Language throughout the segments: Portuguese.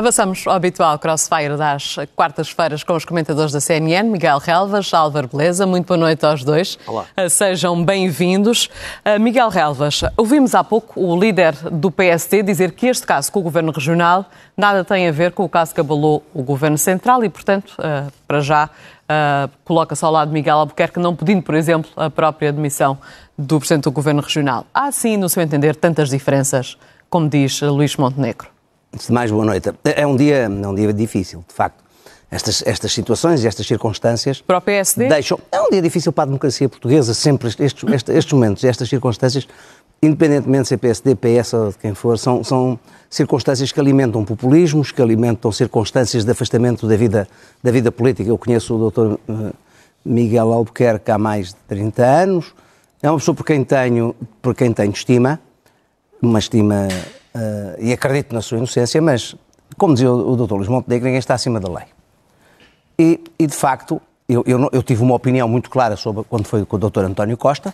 Avançamos ao habitual crossfire das quartas-feiras com os comentadores da CNN, Miguel Relvas, Álvaro Beleza. Muito boa noite aos dois. Olá. Uh, Sejam bem-vindos. Uh, Miguel Relvas, ouvimos há pouco o líder do PSD dizer que este caso com o Governo Regional nada tem a ver com o caso que abalou o Governo Central e, portanto, uh, para já, coloca-se ao lado de Miguel Albuquerque, não pedindo, por exemplo, a própria admissão do Presidente do Governo Regional. Há, sim, no seu entender, tantas diferenças, como diz Luís Montenegro? Antes de mais, boa noite. É um dia, é um dia difícil, de facto. Estas, estas situações e estas circunstâncias. Para o PSD? Deixam. É um dia difícil para a democracia portuguesa, sempre estes, estes, estes momentos, estas circunstâncias, independentemente de ser PSD, PS ou de quem for, são, são circunstâncias que alimentam populismos, que alimentam circunstâncias de afastamento da vida, da vida política. Eu conheço o Dr. eh, Miguel Albuquerque há mais de 30 anos. É uma pessoa por quem tenho, por quem tenho estima, uma estima Uh, e acredito na sua inocência, mas, como dizia o, o Dr. Luís Montenegro, ninguém está acima da lei. E, e de facto, eu, eu, eu, tive uma opinião muito clara sobre quando foi com o Dr. António Costa,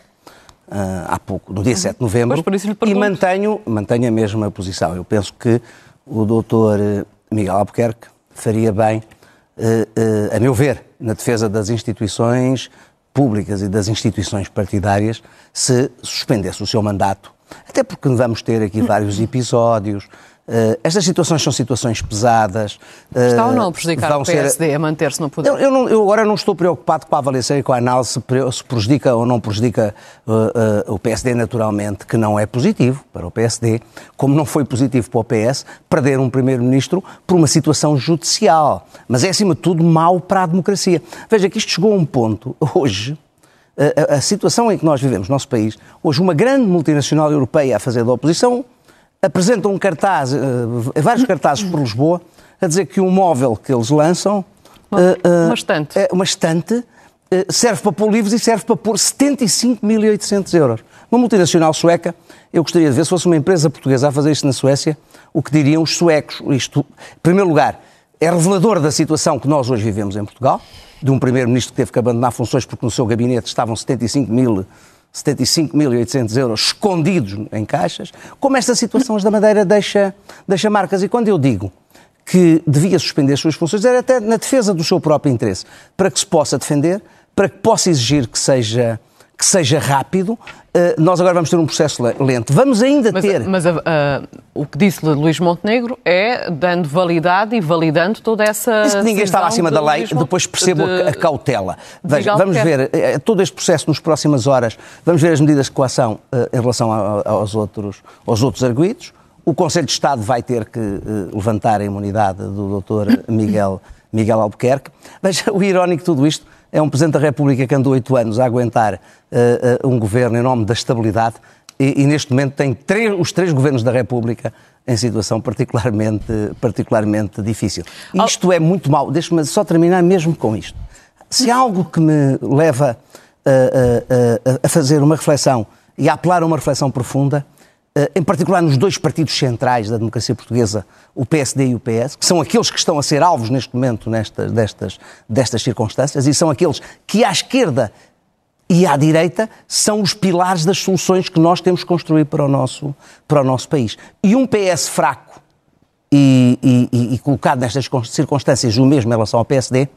uh, há pouco, no dia uhum. 7 de novembro, e mantenho, mantenho a mesma posição. Eu penso que o Dr. Miguel Albuquerque faria bem, uh, a meu ver, na defesa das instituições públicas e das instituições partidárias, se suspendesse o seu mandato até porque vamos ter aqui vários episódios. Uh, estas situações são situações pesadas. Uh, Está ou não a prejudicar o PSD ser... a manter-se no poder? Eu, eu, não, eu, agora não estou preocupado com a avaliação e com a análise se, prejudica ou não prejudica uh, o PSD naturalmente, que não é positivo para o PSD, como não foi positivo para o PS, perder um primeiro-ministro por uma situação judicial. Mas é, acima de tudo, mau para a democracia. Veja que isto chegou a um ponto, hoje, a, a, situação em que nós vivemos no nosso país, hoje uma grande multinacional europeia a fazer da oposição apresenta um cartaz, uh, vários cartazes por Lisboa, a dizer que o móvel que eles lançam... Uma, uh, uma estante. É uma estante serve para pôr livros e serve para pôr 75.800 euros. Uma multinacional sueca, eu gostaria de ver, se fosse uma empresa portuguesa a fazer isto na Suécia, o que diriam os suecos. Isto, em primeiro lugar, é revelador da situação que nós hoje vivemos em Portugal de um primeiro-ministro que teve que abandonar funções porque no seu gabinete estavam 75 mil 75.800 euros escondidos em caixas, como esta situação da Madeira deixa, deixa marcas. E quando eu digo que devia suspender as suas funções, era até na defesa do seu próprio interesse, para que se possa defender, para que possa exigir que seja seja rápido. Uh, nós agora vamos ter um processo lento. Vamos ainda mas, ter. Mas uh, o que disse Luís Montenegro é dando validade e validando toda essa. Disse que ninguém estava acima da lei, depois percebo de... a cautela. Veja, vamos ver uh, todo este processo nas próximas horas, vamos ver as medidas de coação em relação a, aos, outros, aos outros arguídos. O Conselho de Estado vai ter que levantar a imunidade do Dr. Miguel, Miguel Albuquerque. Veja, o irónico de tudo isto é um Presidente da República que andou oito anos a aguentar uh, uh, um governo em nome da estabilidade e, e neste momento tem três, os três governos da República em situação particularmente, particularmente difícil. Isto é muito mau. Deixe-me só terminar mesmo com isto. Se há algo que me leva a, a, a fazer uma reflexão e a apelar a uma reflexão profunda, eh, em particular nos dois partidos centrais da democracia portuguesa, o PSD e o PS, que são aqueles que estão a ser alvos neste momento nestas, destas, destas circunstâncias, e são aqueles que à esquerda e à direita são os pilares das soluções que nós temos que construir para o nosso, para o nosso país. E um PS fraco e, e, e colocado nestas circunstâncias o mesmo em relação ao PSD,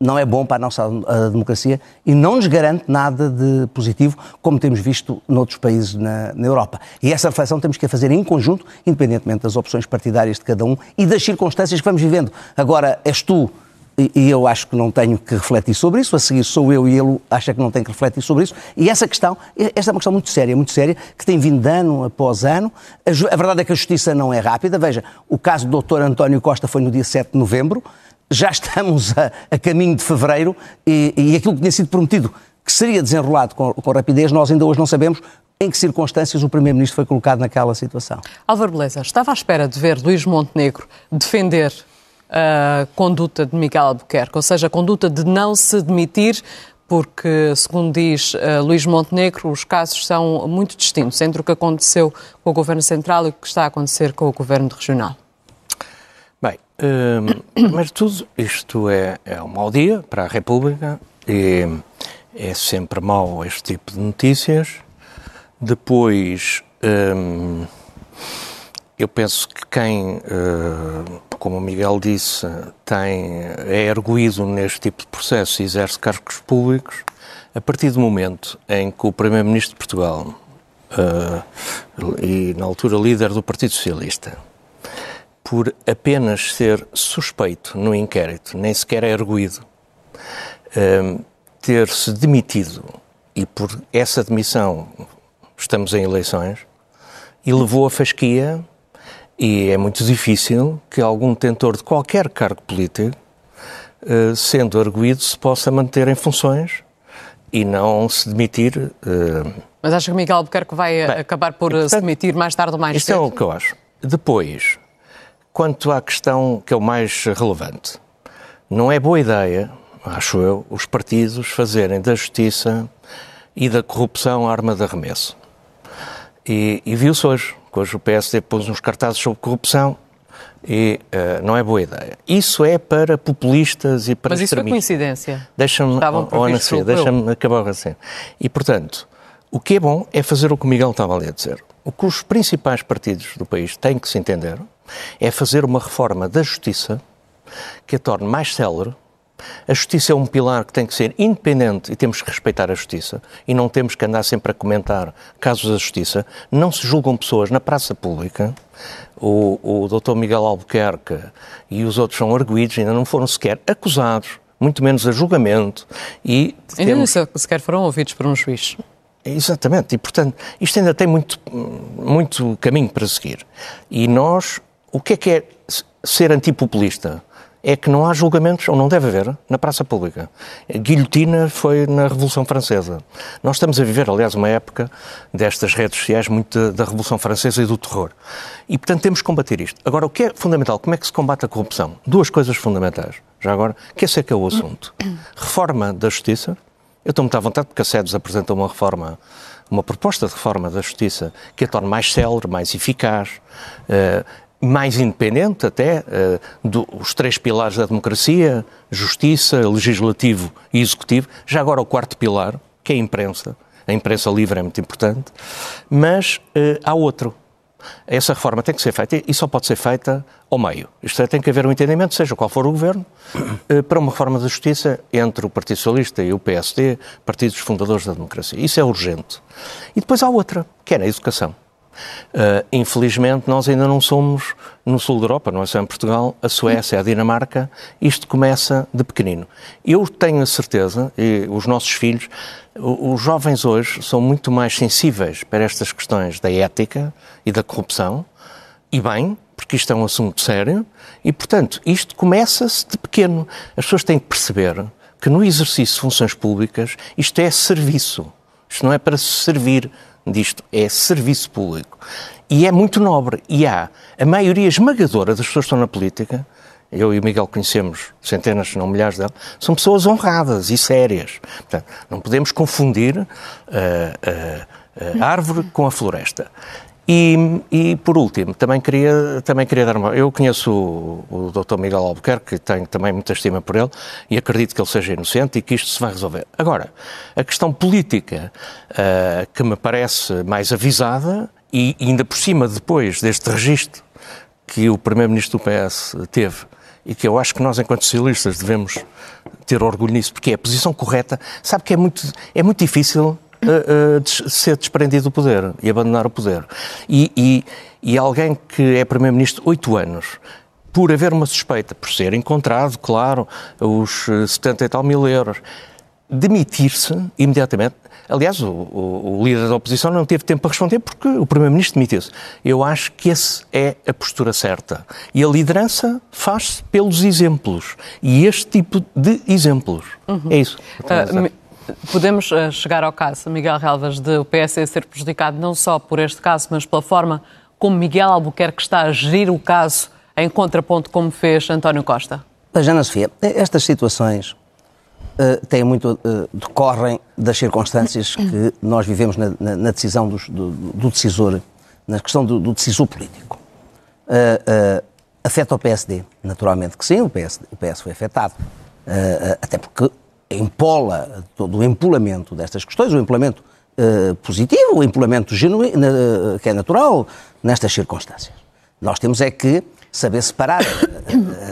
não é bom para a nossa a democracia e não nos garante nada de positivo, como temos visto noutros países na, na, Europa. E essa reflexão temos que a fazer em conjunto, independentemente das opções partidárias de cada um e das circunstâncias que vamos vivendo. Agora, és tu e eu acho que não tenho que refletir sobre isso, a seguir sou eu e ele acha que não tem que refletir sobre isso. E essa questão, esta é uma questão muito séria, muito séria, que tem vindo ano após ano. A verdade é que a justiça não é rápida. Veja, o caso do Dr. António Costa foi no dia 7 de novembro já estamos a, a caminho de fevereiro e, e, aquilo que tinha sido prometido que seria desenrolado com, com rapidez, nós ainda hoje não sabemos em que circunstâncias o Primeiro-Ministro foi colocado naquela situação. Álvaro Beleza, estava à espera de ver Luís Montenegro defender a conduta de Miguel Albuquerque, ou seja, a conduta de não se demitir, porque, segundo diz uh, Luís Montenegro, os casos são muito distintos entre o que aconteceu com o Governo Central e o que está a acontecer com o Governo Regional. Uh, mas tudo isto é, é um mau dia para a República e é sempre mau este tipo de notícias. Depois, um, eu penso que quem, como o Miguel disse, tem, é erguido neste tipo de processo e exerce cargos públicos, a partir do momento em que o Primeiro-Ministro de Portugal e, na altura, líder do Partido Socialista, por apenas ser suspeito no inquérito, nem sequer é erguido, ter-se demitido e por essa demissão estamos em eleições e levou a fasquia e é muito difícil que algum detentor de qualquer cargo político, uh, sendo arguído, se possa manter em funções e não se demitir. Uh... Mas acha que Miguel Albuquerque vai Bem, acabar por portanto, se demitir mais tarde ou mais cedo? Isso é o que eu acho. Depois, quanto à questão que é o mais relevante, não é boa ideia, acho eu, os partidos fazerem da justiça e da corrupção arma de arremesso. E, e viu-se hoje, que hoje o PSD pôs uns cartazes sobre corrupção e uh, não é boa ideia. Isso é para populistas e para Mas isso foi coincidência. Deixa-me, oh, deixa-me acabar assim. E, portanto, o que é bom é fazer o que o Miguel estava ali a dizer. O que os principais partidos do país têm que se entender é fazer uma reforma da justiça que a torne mais célere, a justiça é um pilar que tem que ser independente e temos que respeitar a justiça e não temos que andar sempre a comentar casos da justiça. Não se julgam pessoas na praça pública. O, o Dr. Miguel Albuquerque e os outros são arguídos, ainda não foram sequer acusados, muito menos a julgamento. E ainda temos... sequer foram ouvidos por um juiz. Exatamente, e portanto, isto ainda tem muito, muito caminho para seguir. E nós, o que é que é ser antipopulista? é que não há julgamentos, ou não deve haver, na praça pública. A guilhotina foi na Revolução Francesa. Nós estamos a viver, aliás, uma época destas redes sociais muito da Revolução Francesa e do terror. E, portanto, temos que combater isto. Agora, o que é fundamental? Como é que se combate a corrupção? Duas coisas fundamentais, já agora, que esse é que é o assunto. Reforma da Justiça. Eu estou muito à vontade porque a SEDES apresentou uma reforma uma proposta de reforma da Justiça que a torne mais célere, mais eficaz, uh, mais independente até uh, dos três pilares da democracia, justiça, legislativo e executivo. Já agora o quarto pilar, que é a imprensa. A imprensa livre é muito importante. Mas uh, há outro. Essa reforma tem que ser feita e só pode ser feita ao meio. Isto é, tem que haver um entendimento, seja qual for o governo, uh, para uma reforma da justiça entre o Partido Socialista e o PSD, partidos fundadores da democracia. Isso é urgente. E depois há outra, que é na educação. Uh, infelizmente, nós ainda não somos no sul da Europa, não é só em Portugal, a Suécia, a Dinamarca, isto começa de pequenino. Eu tenho a certeza, e os nossos filhos, os jovens hoje são muito mais sensíveis para estas questões da ética e da corrupção, e bem, porque isto é um assunto sério, e portanto, isto começa-se de pequeno. As pessoas têm que perceber que no exercício de funções públicas isto é serviço. Isto não é para se servir disto é serviço público. E é muito nobre. E há a maioria esmagadora das pessoas que estão na política, eu e o Miguel conhecemos centenas, se não milhares delas, são pessoas honradas e sérias. Portanto, não podemos confundir a, a, a árvore com a floresta. E, e, por último, também queria, também queria dar uma. Eu conheço o, o Dr. Miguel Albuquerque, tenho também muita estima por ele e acredito que ele seja inocente e que isto se vai resolver. Agora, a questão política uh, que me parece mais avisada e ainda por cima depois deste registro que o Primeiro-Ministro do PS teve e que eu acho que nós, enquanto socialistas, devemos ter orgulho nisso, porque é a posição correta. Sabe que é muito, é muito difícil uh, uh, ser desprendido do poder e abandonar o poder. E, e, e alguém que é Primeiro-Ministro oito anos, por haver uma suspeita, por ser encontrado, claro, os 70 e tal mil euros, demitir-se imediatamente. Aliás, o, o, o, líder da oposição não teve tempo para responder porque o Primeiro-Ministro demitiu-se. Eu acho que essa é a postura certa. E a liderança faz-se pelos exemplos. E este tipo de exemplos. Uhum. É isso. Uh, Podemos uh, chegar ao caso, Miguel Relvas, de o PS ser prejudicado não só por este caso, mas pela forma como Miguel Albuquerque está a gerir o caso em contraponto como fez António Costa? Ana Sofia, estas situações uh, têm muito, uh, decorrem das circunstâncias que nós vivemos na, na, na decisão dos, do, do, decisor, na questão do, do decisor político. Uh, afeta o PSD, naturalmente que sim, o PS, o PS foi afetado. até porque empola todo o empolamento destas questões, o empolamento uh, positivo, o empolamento genuíno, uh, que é natural nestas circunstâncias. Nós temos é que saber separar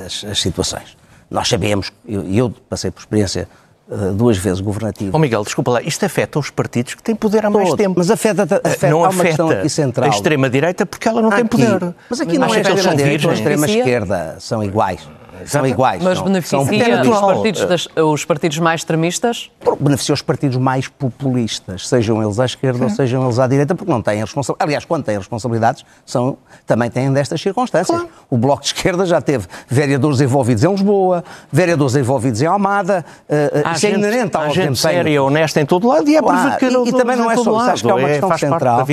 as, as situações. Nós sabemos, e eu, eu passei por experiência uh, duas vezes governativa. Oh Miguel, desculpa lá, isto afeta os partidos que têm poder há mais Todo, tempo. Mas afeta, afeta não aqui central. a extrema-direita porque ela não aqui, tem poder. Mas aqui mas não é a extrema-direita ou a extrema-esquerda, são iguais são iguais. Mas são, beneficia são os, partidos das, os partidos mais extremistas? Beneficia os partidos mais populistas, sejam eles à esquerda Sim. ou sejam eles à direita, porque não têm responsabilidades. Aliás, quando têm responsabilidades, são, também têm destas circunstâncias. Claro. O Bloco de Esquerda já teve vereadores envolvidos em Lisboa, vereadores envolvidos em Almada. Uh, isso é inerente ao gente séria, honesta em todo lado e é claro. E, e também não é só isso. Acho que há uma é, questão central.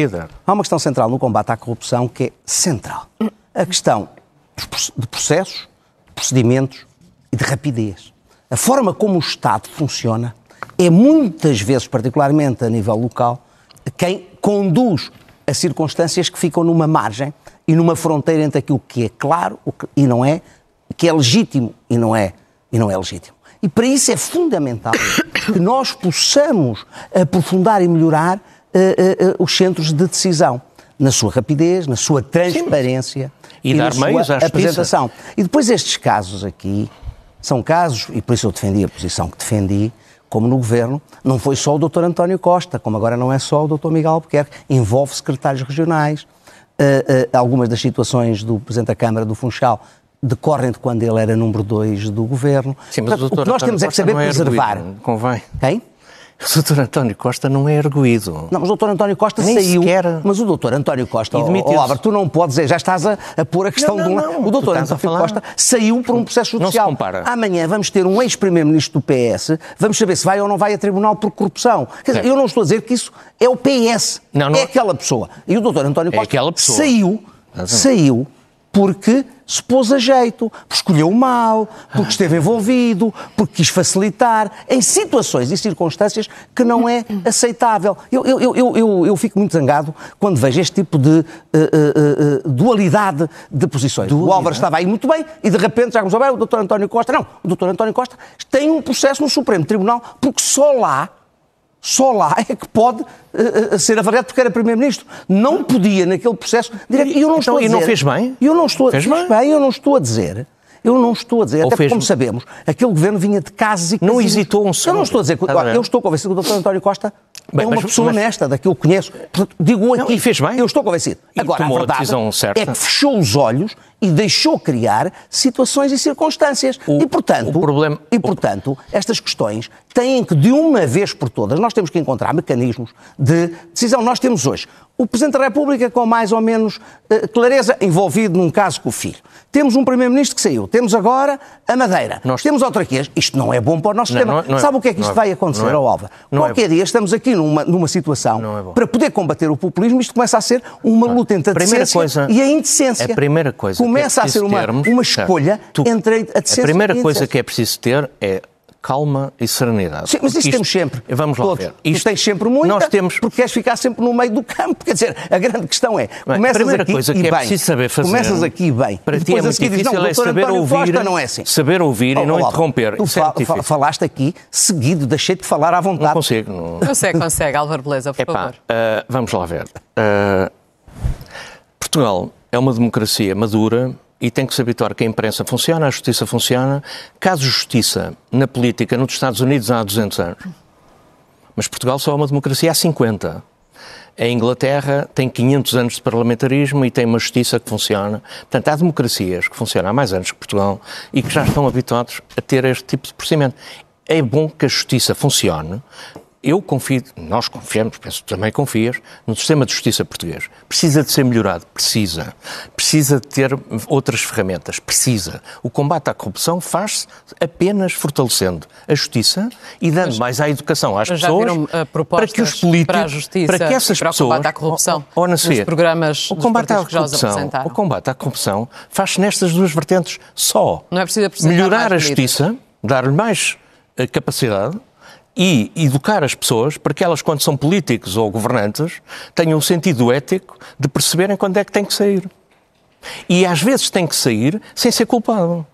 Há uma questão central no combate à corrupção que é central. A questão de processos procedimentos e de rapidez. A forma como o Estado funciona é muitas vezes, particularmente a nível local, quem conduz a circunstâncias que ficam numa margem e numa fronteira entre aquilo que é claro e não é, que é legítimo e não é, e não é legítimo. E para isso é fundamental que nós possamos aprofundar e melhorar uh, uh, uh, os centros de decisão, na sua rapidez, na sua transparência. Sim e, e meios à apresentação. E depois estes casos aqui são casos, e por isso eu defendi a posição que defendi, como no governo, não foi só o Dr. António Costa, como agora não é só o Dr. Miguel Albuquerque, envolve secretários regionais. Uh, uh, algumas das situações do Presidente da Câmara do Funchal decorrem de quando ele era número 2 do governo. Sim, mas Portanto, o, o que nós temos é que saber é preservar. convém. Quem? O doutor António Costa não é erguido. Não, mas o doutor António Costa Nem saiu. Sequer... Mas o doutor António Costa, oh, Álvaro, tu não podes dizer, já estás a, a pôr a questão não, não, de um. O doutor António falar... Costa saiu por um processo judicial. Não se compara. Amanhã vamos ter um ex-primeiro-ministro do PS, vamos saber se vai ou não vai a tribunal por corrupção. Quer dizer, eu não estou a dizer que isso é o PS. Não, não... É aquela pessoa. E o doutor António é Costa é saiu, saiu porque se pôs a jeito, porque escolheu mal, porque esteve envolvido, porque quis facilitar, em situações e circunstâncias que não é aceitável. Eu, eu, eu, eu, eu fico muito zangado quando vejo este tipo de uh, uh, uh, dualidade de posições. Dualidade. O Álvaro estava aí muito bem e de repente já começou a ver o doutor António Costa. Não, o doutor António Costa tem um processo no Supremo Tribunal porque só lá só lá é que pode uh, ser avaliado porque era Primeiro-Ministro. Não podia naquele processo. E, eu não então, estou a dizer, e não fez bem? Eu não estou, fez, fez bem? eu não estou a dizer. Eu não estou a dizer, Ou até porque, como sabemos, aquele governo vinha de casos e Não hesitou um segundo. Eu não estou a dizer, eu estou convencido que o Dr. António Costa Bem, é uma mas, pessoa mas... honesta, daquilo que conheço. Digo aqui. Não, e fez bem. Eu estou convencido. E Agora, a, a verdade certa. é que fechou os olhos e deixou criar situações e circunstâncias. O, e, portanto, problema... e, portanto, estas questões têm que, de uma vez por todas, nós temos que encontrar mecanismos de decisão. Nós temos hoje o Presidente da República com mais ou menos uh, clareza envolvido num caso com o filho. Temos um Primeiro-Ministro que saiu. Temos agora a Madeira. Nós... Temos autarquias. Isto não é bom para o nosso não, sistema. Não, não é, Sabe o que é que isto é, vai acontecer, é, Alva? É Qualquer dia estamos aqui numa, numa situação é para poder combater o populismo. Isto começa a ser uma luta entre a, coisa, e a indecência. A primeira coisa começa é a ser uma, termos, uma escolha tu, entre a decência A primeira e a coisa que é preciso ter é calma e serenidade. Sim, mas isso isto, temos sempre. Vamos lá Todos. ver. Isto, tu tens sempre muito, nós temos... porque queres ficar sempre no meio do campo. Quer dizer, a grande questão é, bem, começas a aqui coisa que e é bem. preciso saber fazer. Começas aqui bem. Para ti é muito difícil diz, não, é saber António ouvir, Costa não é assim. saber ouvir oh, e não olá, interromper. Tu fal, é falaste aqui seguido, deixei-te de falar à vontade. Não consigo. Não... Consegue, consegue. Álvaro Beleza, por Epá, favor. Uh, vamos lá ver. Uh, Portugal é uma democracia madura e tem que se habituar que a imprensa funciona, a justiça funciona. Caso justiça na política nos Estados Unidos há 200 anos. Mas Portugal só é uma democracia há 50. A Inglaterra tem 500 anos de parlamentarismo e tem uma justiça que funciona. Portanto, há democracias que funcionam há mais anos que Portugal e que já estão habituados a ter este tipo de procedimento. É bom que a justiça funcione, eu confio, nós confiamos, penso que também confias, no sistema de justiça português. Precisa de ser melhorado? Precisa. Precisa de ter outras ferramentas? Precisa. O combate à corrupção faz-se apenas fortalecendo a justiça e dando mas, mais à educação às pessoas uh, para que os políticos, para, justiça para que essas para pessoas, o combate à corrupção, ou, ou nos programas o combate à corrupção, o combate à corrupção faz-se nestas duas vertentes só. Não é preciso melhorar a justiça, dar-lhe mais uh, capacidade e educar as pessoas para que elas, quando são políticos ou governantes, tenham um sentido ético de perceberem quando é que tem que sair. E às vezes tem que sair sem ser culpado.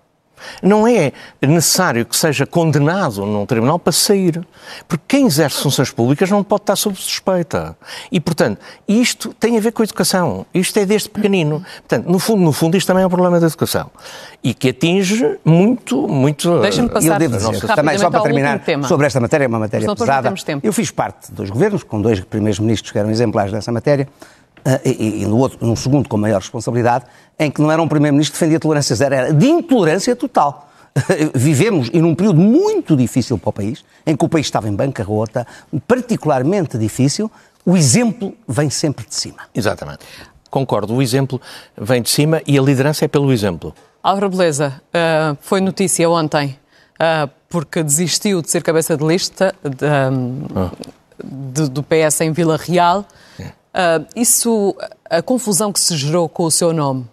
Não é necessário que seja condenado num tribunal para sair. Porque quem exerce funções públicas não pode estar sob suspeita. E, portanto, isto tem a ver com a educação. Isto é desde pequenino. Portanto, no fundo, no fundo, isto também é um problema da educação. E que atinge muito, muito... Deixa-me passar eu devo dizer, também, só para terminar, sobre esta matéria, é uma matéria pesada. Eu fiz parte dos governos, com dois primeiros ministros que eram exemplares dessa matéria, e, e, no outro, num segundo com maior responsabilidade, em que não era um primeiro-ministro que defendia tolerância zero, era de intolerância total. Vivemos em um período muito difícil para o país, em que o país estava em bancarrota, particularmente difícil, o exemplo vem sempre de cima. Exatamente. Concordo, o exemplo vem de cima e a liderança é pelo exemplo. Álvaro Beleza, uh, foi notícia ontem, uh, porque desistiu de ser cabeça de lista de, um, ah. de, do PS em Vila Real. Uh, isso, a confusão que se gerou com o seu nome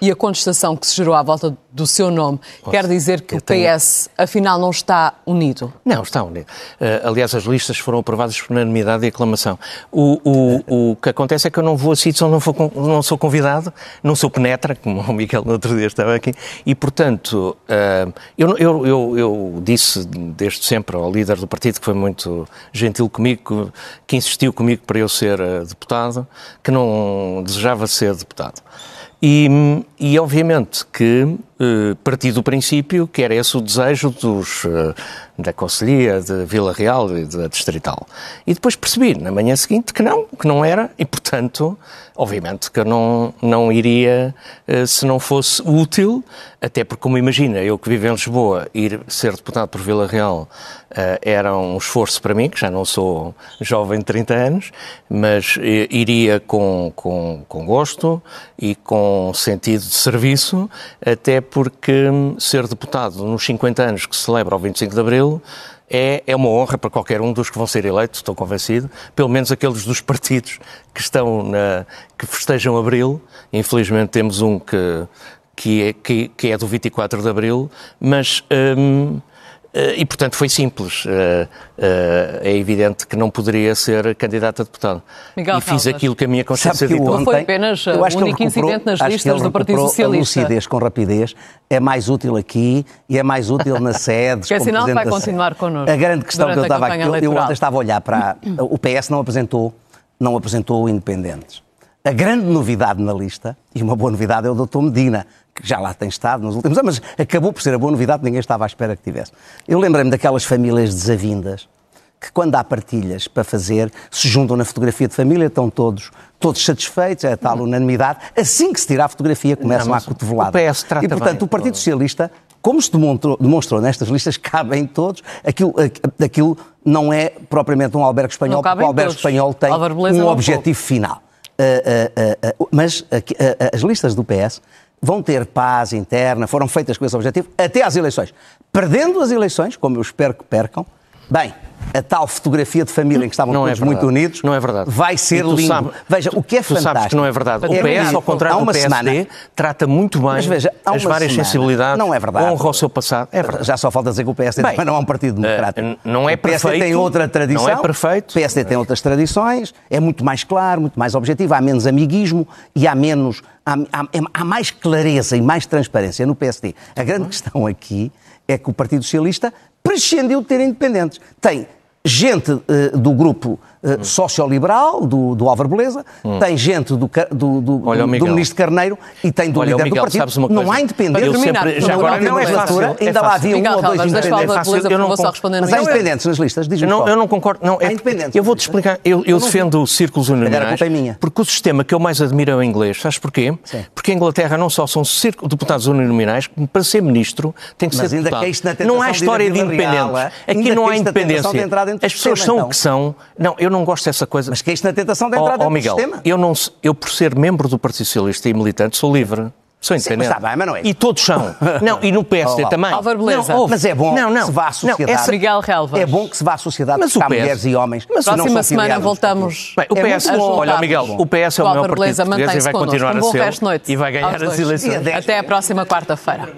e a contestação que se gerou à volta do seu nome Nossa, quer dizer que o PS, tenho... afinal, não está unido? Não, está unido. Uh, aliás, as listas foram aprovadas por unanimidade e aclamação. O, o, o que acontece é que eu não vou a sítios onde não, for, não sou convidado, não sou penetra, como o Miguel no outro dia estava aqui, e, portanto, uh, eu, eu, eu, eu, disse desde sempre ao líder do partido, que foi muito gentil comigo, que insistiu comigo para eu ser uh, deputado, que não desejava ser deputado. E, e obviamente que eh, parti do princípio que era esse o desejo dos, eh, da Conselhia de Vila Real e da Distrital. E depois percebi, na manhã seguinte, que não, que não era, e portanto, obviamente que eu não, não iria eh, se não fosse útil, até porque, como imagina, eu que vivo em Lisboa, ir ser deputado por Vila Real era um esforço para mim, que já não sou jovem de 30 anos, mas iria com, com, com gosto e com sentido de serviço, até porque hum, ser deputado nos 50 anos que se celebra o 25 de Abril é, é uma honra para qualquer um dos que vão ser eleitos, estou convencido, pelo menos aqueles dos partidos que estão na, que festejam Abril. Infelizmente temos um que, que, é, que, que é do 24 de Abril, mas. Hum, e, portanto, foi simples. Eh, eh, é evidente que não poderia ser candidato a deputado. Miguel e fiz aquilo que a minha consciência ditou. Não foi apenas o único incidente nas listas do Partido Socialista. A lucidez com rapidez é mais útil aqui e é mais útil na sede. Porque é sinal vai continuar connosco. A grande questão que eu estava aqui, eu ontem estava a olhar para. O PS não apresentou, não apresentou independentes. A grande novidade na lista, e uma boa novidade, é o Dr. Medina, que já lá tem estado nos últimos anos, mas acabou por ser a boa novidade, ninguém estava à espera que tivesse. Eu lembrei-me daquelas famílias desavindas que quando há partilhas para fazer, se juntam na fotografia de família, estão todos, todos satisfeitos, é a tal unanimidade. Assim que se tira a fotografia, começam a cotovelada. O PS trata e, portanto, bem. o Partido Socialista, como se demonstrou, demonstrou nestas listas, cabem todos. Aquilo, aquilo não é propriamente um albergue espanhol, porque o albergue todos. espanhol tem um objetivo final. Uh, uh, uh, mas as listas do PS vão ter paz interna, foram feitas com esse objetivo, até às eleições. Perdendo as eleições, como eu espero que percam, bem, a tal fotografia de família em que estavam não é todos é muito unidos não é verdade. vai ser lindo. Sabe, veja, o que é fantástico... sabes que não é verdade. O é PS, ao contrário do PSD, semana, trata muito bem veja, as várias semana, sensibilidades, não é verdade. honra o seu passado. É verdade. Já só falta dizer que o PSD bem, não é um partido democrático. Uh, não é o PSD perfeito, tem outra tradição. Não é perfeito. O PSD tem outras tradições, é muito mais claro, muito mais objetivo, há menos amiguismo e há menos... Há, há, há mais clareza e mais transparência no PSD. A grande questão aqui é que o Partido Socialista prescindiu de ter independentes. Tem gente uh, do grupo uh, socioliberal, do, do Álvaro Beleza, hum. tem gente do, do, do, Olha, do Ministro Carneiro e tem do Olha, líder Miguel, do partido. Não há independentes. Sempre, já agora não é fácil. Ainda é lá havia um ou dois independentes. É fácil, eu não, só responder mas há independentes nas listas, diz-me não, Eu não concordo. Não, é, independentes. Eu vou-te explicar. Eu, eu defendo círculos uninominais é porque o sistema que eu mais admiro é o inglês. Sabes porquê? Porque a Inglaterra não só são deputados uninominais, para ser ministro tem que ser deputado. Não há história de independentes. Aqui não há independência. As pessoas são o que são. Não, eu não gosto dessa coisa. Mas que isto na tentação de entrar oh, oh, Miguel, sistema. Eu, não, eu, por ser membro do Partido Socialista e militante, sou livre. Sou independente. Sim, mas está bem, mas não é. E todos são. Não, e no PSD também. Álvaro Beleza. Não, mas é bom não, não, que se vá à sociedade. Não, essa... Miguel Relvas. É bom que se vá à sociedade mas buscar PS... mulheres e homens. Mas próxima semana voltamos. Bem, o PS, é olha, Miguel, o PS é o maior partido português e vai continuar a ser. E vai ganhar as eleições. Até a próxima quarta-feira.